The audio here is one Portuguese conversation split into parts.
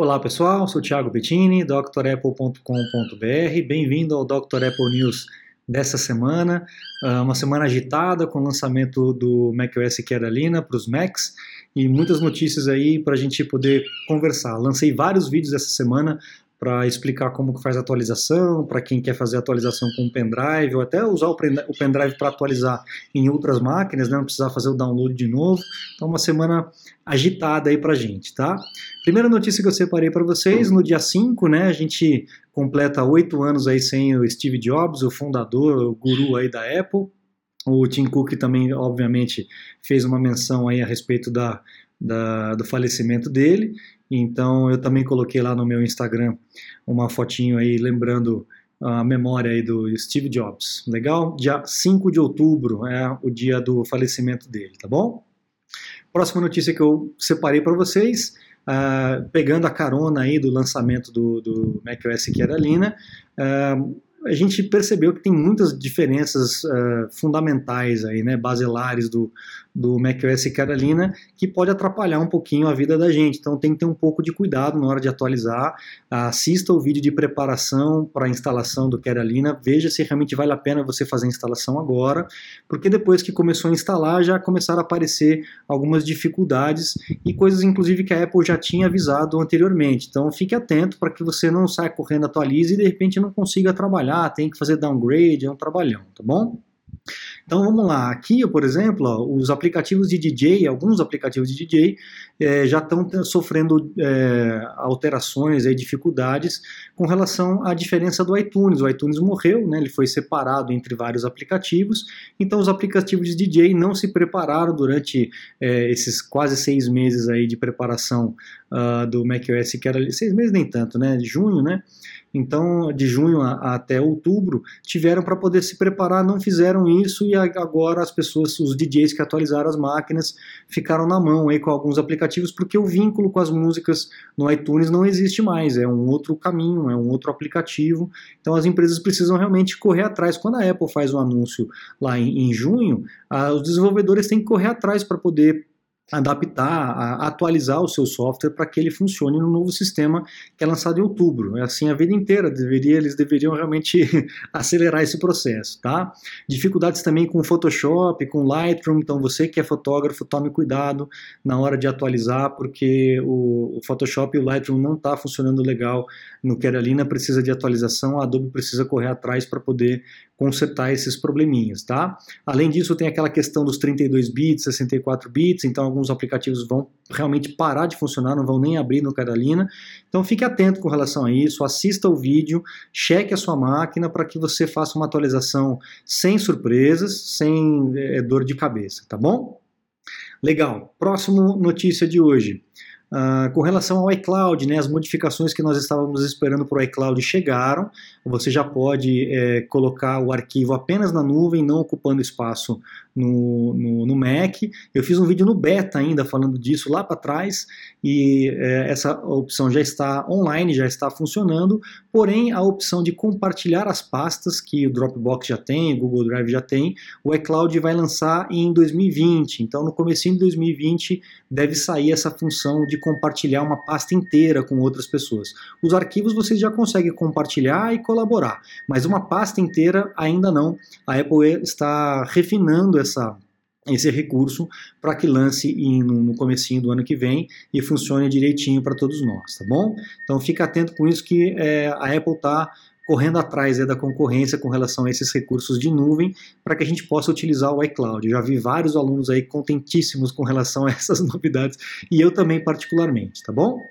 Olá pessoal, sou Thiago Bettini, drapple.com.br. Bem-vindo ao Dr. Apple News dessa semana. Uh, uma semana agitada com o lançamento do macOS Carolina para os Macs e muitas notícias aí para a gente poder conversar. Lancei vários vídeos essa semana para explicar como que faz a atualização, para quem quer fazer atualização com o pendrive, ou até usar o pendrive para atualizar em outras máquinas, né, não precisar fazer o download de novo. Então, uma semana agitada aí para gente, tá? Primeira notícia que eu separei para vocês, no dia 5, né, a gente completa oito anos aí sem o Steve Jobs, o fundador, o guru aí da Apple. O Tim Cook também, obviamente, fez uma menção aí a respeito da, da, do falecimento dele. Então eu também coloquei lá no meu Instagram uma fotinho aí lembrando a memória aí do Steve Jobs. Legal? Dia 5 de outubro é o dia do falecimento dele, tá bom? Próxima notícia que eu separei para vocês, uh, pegando a carona aí do lançamento do, do macOS Carolina, uh, a gente percebeu que tem muitas diferenças uh, fundamentais aí, né, baselares do, do macOS Carolina, que pode atrapalhar um pouquinho a vida da gente. Então tem que ter um pouco de cuidado na hora de atualizar. Assista o vídeo de preparação para a instalação do Carolina, veja se realmente vale a pena você fazer a instalação agora, porque depois que começou a instalar já começaram a aparecer algumas dificuldades e coisas inclusive que a Apple já tinha avisado anteriormente. Então fique atento para que você não saia correndo, atualize e de repente não consiga trabalhar, tem que fazer downgrade, é um trabalhão, tá bom? Então vamos lá, aqui, por exemplo, ó, os aplicativos de DJ, alguns aplicativos de DJ é, já estão sofrendo é, alterações e dificuldades com relação à diferença do iTunes. O iTunes morreu, né, ele foi separado entre vários aplicativos, então os aplicativos de DJ não se prepararam durante é, esses quase seis meses aí de preparação uh, do macOS, que era seis meses nem tanto, né, de junho, né? Então, de junho a, até outubro, tiveram para poder se preparar, não fizeram isso e agora as pessoas, os DJs que atualizaram as máquinas, ficaram na mão aí com alguns aplicativos, porque o vínculo com as músicas no iTunes não existe mais, é um outro caminho, é um outro aplicativo. Então, as empresas precisam realmente correr atrás. Quando a Apple faz um anúncio lá em, em junho, ah, os desenvolvedores têm que correr atrás para poder adaptar, atualizar o seu software para que ele funcione no novo sistema que é lançado em outubro. É assim a vida inteira, deveria, eles deveriam realmente acelerar esse processo, tá? Dificuldades também com Photoshop, com Lightroom, então você que é fotógrafo, tome cuidado na hora de atualizar, porque o, o Photoshop e o Lightroom não está funcionando legal no Carolina, precisa de atualização, a Adobe precisa correr atrás para poder consertar esses probleminhas, tá? Além disso, tem aquela questão dos 32 bits, 64 bits, então alguns aplicativos vão realmente parar de funcionar, não vão nem abrir no Carolina. Então fique atento com relação a isso, assista o vídeo, cheque a sua máquina para que você faça uma atualização sem surpresas, sem é, dor de cabeça, tá bom? Legal. Próximo notícia de hoje. Uh, com relação ao iCloud, né, as modificações que nós estávamos esperando para o iCloud chegaram. Você já pode é, colocar o arquivo apenas na nuvem, não ocupando espaço no, no, no, Mac. Eu fiz um vídeo no beta ainda falando disso lá para trás e é, essa opção já está online, já está funcionando. Porém, a opção de compartilhar as pastas que o Dropbox já tem, o Google Drive já tem, o iCloud vai lançar em 2020. Então, no começo de 2020 deve sair essa função de compartilhar uma pasta inteira com outras pessoas. Os arquivos vocês já conseguem compartilhar e colaborar, mas uma pasta inteira ainda não. A Apple está refinando essa esse recurso para que lance no comecinho do ano que vem e funcione direitinho para todos nós, tá bom? Então fica atento com isso que é, a Apple está correndo atrás é, da concorrência com relação a esses recursos de nuvem para que a gente possa utilizar o iCloud. Eu já vi vários alunos aí contentíssimos com relação a essas novidades e eu também particularmente, tá bom?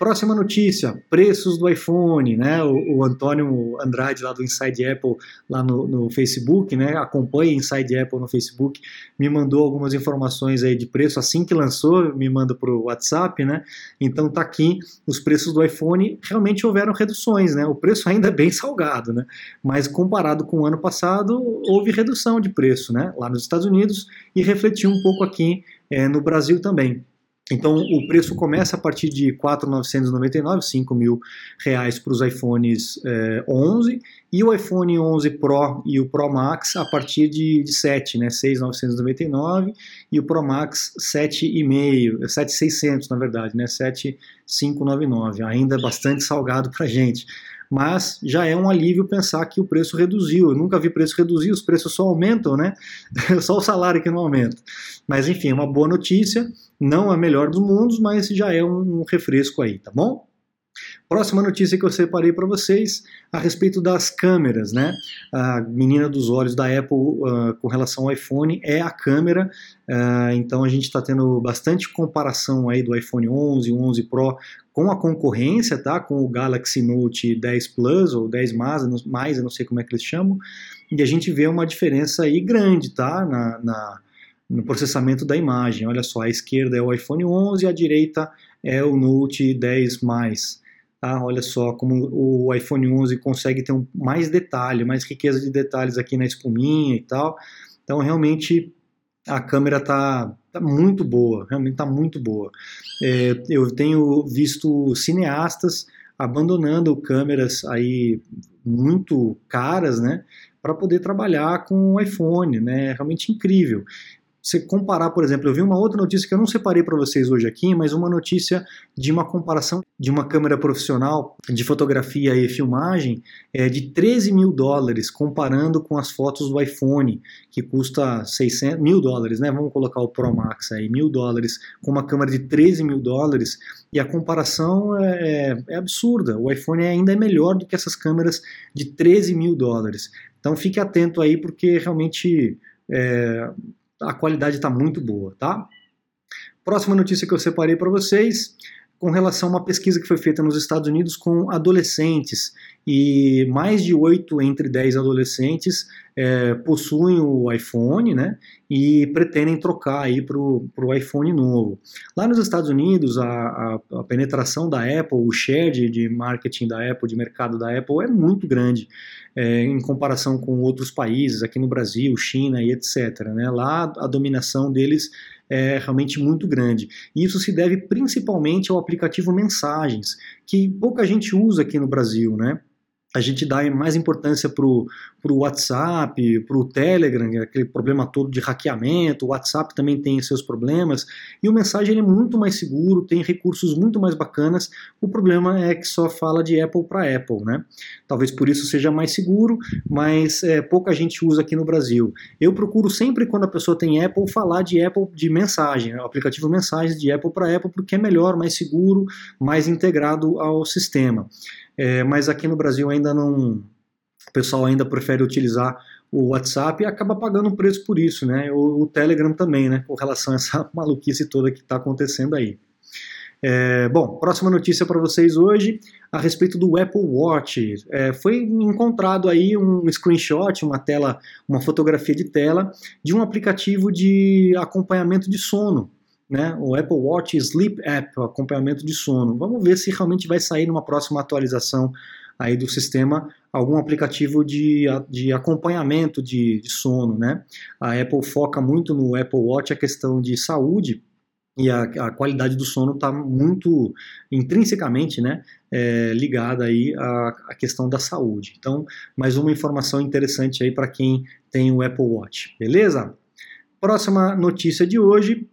Próxima notícia, preços do iPhone, né? O, o Antônio Andrade lá do Inside Apple lá no, no, Facebook, né? Acompanha Inside Apple no Facebook, me mandou algumas informações aí de preço assim que lançou, me manda para o WhatsApp, né? Então tá aqui os preços do iPhone realmente houveram reduções, né? O preço ainda é bem salgado, né? Mas comparado com o ano passado houve redução de preço, né? Lá nos Estados Unidos e refletiu um pouco aqui é, no Brasil também. Então o preço começa a partir de 4.999, 5 mil reais para os iPhones é, 11 e o iPhone 11 Pro e o Pro Max a partir de, de 7, né, 6.999 e o Pro Max 7,5, 7.600 na verdade, né, 7.599, ainda bastante salgado para gente mas já é um alívio pensar que o preço reduziu. Eu nunca vi preço reduzir, os preços só aumentam, né? só o salário que não aumenta. Mas enfim, é uma boa notícia, não a melhor dos mundos, mas já é um refresco aí, tá bom? Próxima notícia que eu separei para vocês a respeito das câmeras, né? A menina dos olhos da Apple uh, com relação ao iPhone é a câmera, uh, então a gente está tendo bastante comparação aí do iPhone 11, 11 Pro com a concorrência, tá? Com o Galaxy Note 10 Plus ou 10 mais, mais eu não sei como é que eles chamam, e a gente vê uma diferença aí grande, tá? na, na no processamento da imagem. Olha só, a esquerda é o iPhone 11 e a direita é o Note 10 mais. Tá? Olha só como o iPhone 11 consegue ter um, mais detalhe, mais riqueza de detalhes aqui na espuminha e tal. Então, realmente, a câmera está tá muito boa, realmente está muito boa. É, eu tenho visto cineastas abandonando câmeras aí muito caras, né, para poder trabalhar com o iPhone, né, é realmente incrível você comparar, por exemplo, eu vi uma outra notícia que eu não separei para vocês hoje aqui, mas uma notícia de uma comparação de uma câmera profissional de fotografia e filmagem é, de 13 mil dólares, comparando com as fotos do iPhone, que custa 600 mil dólares, né? Vamos colocar o Pro Max aí, mil dólares, com uma câmera de 13 mil dólares, e a comparação é, é, absurda. O iPhone ainda é melhor do que essas câmeras de 13 mil dólares. Então fique atento aí, porque realmente. É, a qualidade está muito boa, tá? Próxima notícia que eu separei para vocês, com relação a uma pesquisa que foi feita nos Estados Unidos com adolescentes, e mais de 8 entre 10 adolescentes é, possuem o iPhone, né, e pretendem trocar para o iPhone novo. Lá nos Estados Unidos, a, a, a penetração da Apple, o share de, de, marketing da Apple, de mercado da Apple, é muito grande é, em comparação com outros países, aqui no Brasil, China e etc. Né? Lá a dominação deles é realmente muito grande. E isso se deve principalmente ao aplicativo Mensagens, que pouca gente usa aqui no Brasil, né? A gente dá mais importância para o WhatsApp, para o Telegram, é aquele problema todo de hackeamento, o WhatsApp também tem seus problemas, e o mensagem é muito mais seguro, tem recursos muito mais bacanas, o problema é que só fala de Apple para Apple, né? Talvez por isso seja mais seguro, mas é, pouca gente usa aqui no Brasil. Eu procuro sempre, quando a pessoa tem Apple, falar de Apple de mensagem, o aplicativo mensagens de Apple para Apple, porque é melhor, mais seguro, mais integrado ao sistema é, mas aqui no Brasil ainda não. O pessoal ainda prefere utilizar o WhatsApp e acaba pagando um preço por isso, né? O, o Telegram também, né? Com relação a essa maluquice toda que está acontecendo aí. É, bom, próxima notícia para vocês hoje a respeito do Apple Watch. É, foi encontrado aí um screenshot, uma tela, uma fotografia de tela de um aplicativo de acompanhamento de sono né, o Apple Watch Sleep App, acompanhamento de sono. Vamos ver se realmente vai sair numa próxima atualização aí do sistema algum aplicativo de, de acompanhamento de, de sono, né? A Apple foca muito no Apple Watch a questão de saúde e a, a qualidade do sono está muito intrinsecamente, né, é, ligada aí à, à questão da saúde. Então, mais uma informação interessante aí para quem tem o Apple Watch, beleza? Próxima notícia de hoje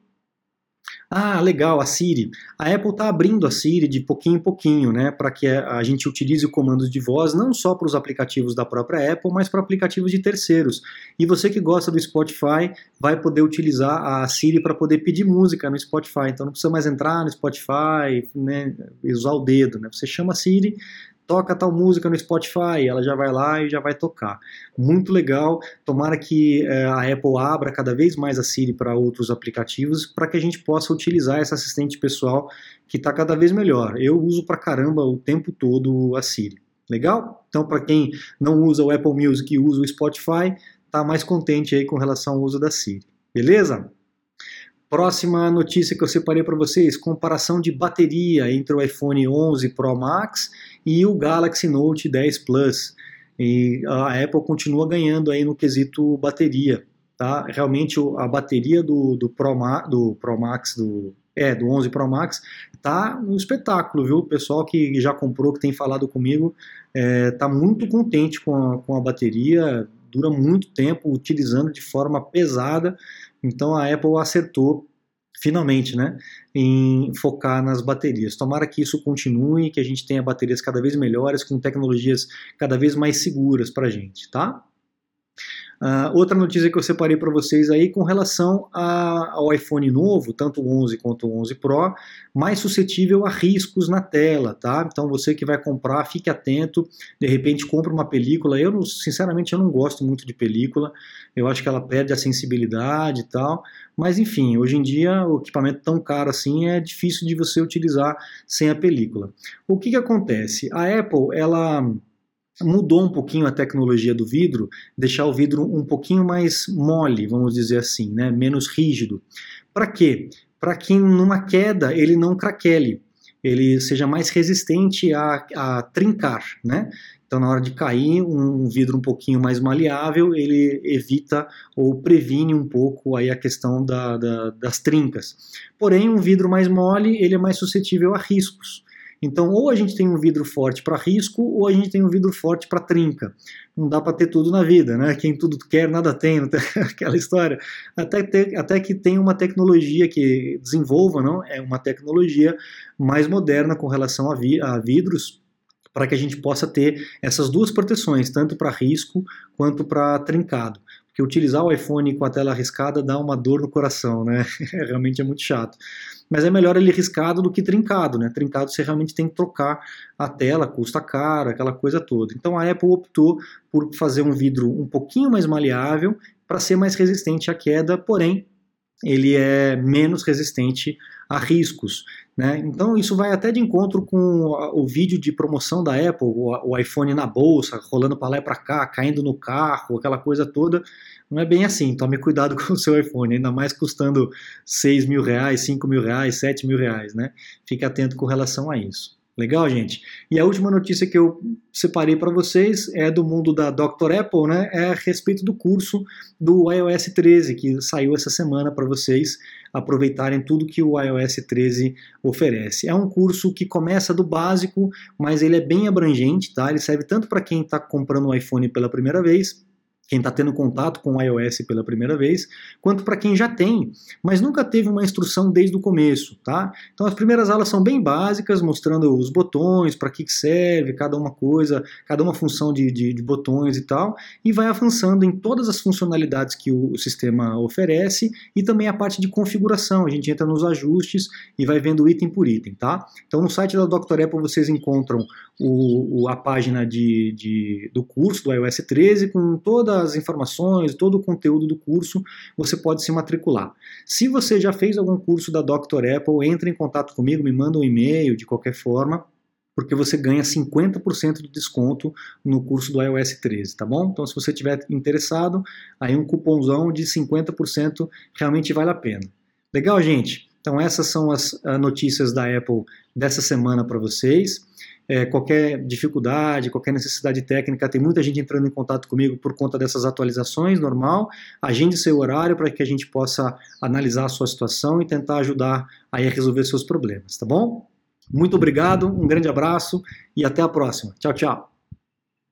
ah, legal, a Siri. A Apple está abrindo a Siri de pouquinho em pouquinho, né, para que a gente utilize o comando de voz não só para os aplicativos da própria Apple, mas para aplicativos de terceiros. E você que gosta do Spotify vai poder utilizar a Siri para poder pedir música no Spotify. Então não precisa mais entrar no Spotify, né, usar o dedo, né? Você chama a Siri, toca tal música no Spotify, ela já vai lá e já vai tocar. Muito legal. Tomara que é, a Apple abra cada vez mais a Siri para outros aplicativos, para que a gente possa utilizar essa assistente pessoal que está cada vez melhor. Eu uso para caramba o tempo todo a Siri. Legal? Então, para quem não usa o Apple Music e usa o Spotify, tá mais contente aí com relação ao uso da Siri. Beleza? Próxima notícia que eu separei para vocês: comparação de bateria entre o iPhone 11 Pro Max e o Galaxy Note 10 Plus. E a Apple continua ganhando aí no quesito bateria. Tá? Realmente a bateria do, do, Pro, Ma, do Pro Max, do É, do 11 Pro Max. Tá um espetáculo, viu? O pessoal que já comprou, que tem falado comigo, é, tá muito contente com a, com a bateria, dura muito tempo utilizando de forma pesada. Então a Apple acertou finalmente, né, em focar nas baterias. Tomara que isso continue, que a gente tenha baterias cada vez melhores, com tecnologias cada vez mais seguras para a gente, tá? Uh, outra notícia que eu separei para vocês aí com relação a, ao iPhone novo, tanto o 11 quanto o 11 Pro, mais suscetível a riscos na tela, tá? Então você que vai comprar, fique atento, de repente compra uma película. Eu, sinceramente, eu não gosto muito de película, eu acho que ela perde a sensibilidade e tal, mas enfim, hoje em dia o equipamento tão caro assim é difícil de você utilizar sem a película. O que que acontece? A Apple, ela mudou um pouquinho a tecnologia do vidro, deixar o vidro um pouquinho mais mole, vamos dizer assim, né? menos rígido. Para quê? Para que numa queda ele não craquele, ele seja mais resistente a, a trincar, né? Então, na hora de cair, um vidro um pouquinho mais maleável, ele evita ou previne um pouco aí a questão da, da, das trincas. Porém, um vidro mais mole, ele é mais suscetível a riscos. Então, ou a gente tem um vidro forte para risco, ou a gente tem um vidro forte para trinca. Não dá para ter tudo na vida, né? Quem tudo quer, nada tem, aquela história. Até, ter, até que tem uma tecnologia que desenvolva, não? É uma tecnologia mais moderna com relação a, vi, a vidros, para que a gente possa ter essas duas proteções, tanto para risco quanto para trincado que utilizar o iPhone com a tela riscada dá uma dor no coração, né? realmente é muito chato. Mas é melhor ele riscado do que trincado, né? Trincado você realmente tem que trocar a tela, custa caro, aquela coisa toda. Então a Apple optou por fazer um vidro um pouquinho mais maleável para ser mais resistente à queda, porém ele é menos resistente a riscos. Né? Então isso vai até de encontro com o vídeo de promoção da Apple, o, iPhone na bolsa, rolando para lá e para cá, caindo no carro, aquela coisa toda. Não é bem assim, tome cuidado com o seu iPhone, ainda mais custando 6 mil reais, 5 mil reais, 7 mil reais, né? Fique atento com relação a isso. Legal, gente? E a última notícia que eu separei para vocês é do mundo da Dr. Apple, né? É a respeito do curso do iOS 13 que saiu essa semana para vocês aproveitarem tudo que o iOS 13 oferece. É um curso que começa do básico, mas ele é bem abrangente, tá? Ele serve tanto para quem está comprando um iPhone pela primeira vez, quem está tendo contato com o iOS pela primeira vez, quanto para quem já tem, mas nunca teve uma instrução desde o começo, tá? Então as primeiras aulas são bem básicas, mostrando os botões, para que, que serve, cada uma coisa, cada uma função de, de, de, botões e tal, e vai avançando em todas as funcionalidades que o, o, sistema oferece e também a parte de configuração. A gente entra nos ajustes e vai vendo item por item, tá? Então no site da Dr. Apple vocês encontram o, o, a página de, de, do curso do iOS 13 com toda as informações, todo o conteúdo do curso, você pode se matricular. Se você já fez algum curso da Dr. Apple, entre em contato comigo, me manda um e-mail de qualquer forma, porque você ganha 50% de desconto no curso do iOS 13, tá bom? Então, se você estiver interessado, aí um cupomzão de 50% realmente vale a pena. Legal, gente? Então, essas são as ah, notícias da Apple dessa semana para vocês é, qualquer dificuldade, qualquer necessidade técnica, tem muita gente entrando em contato comigo por conta dessas atualizações, normal. Agende seu horário para que a gente possa analisar a sua situação e tentar ajudar aí a resolver seus problemas, tá bom? Muito obrigado, um grande abraço e até a próxima. Tchau, tchau.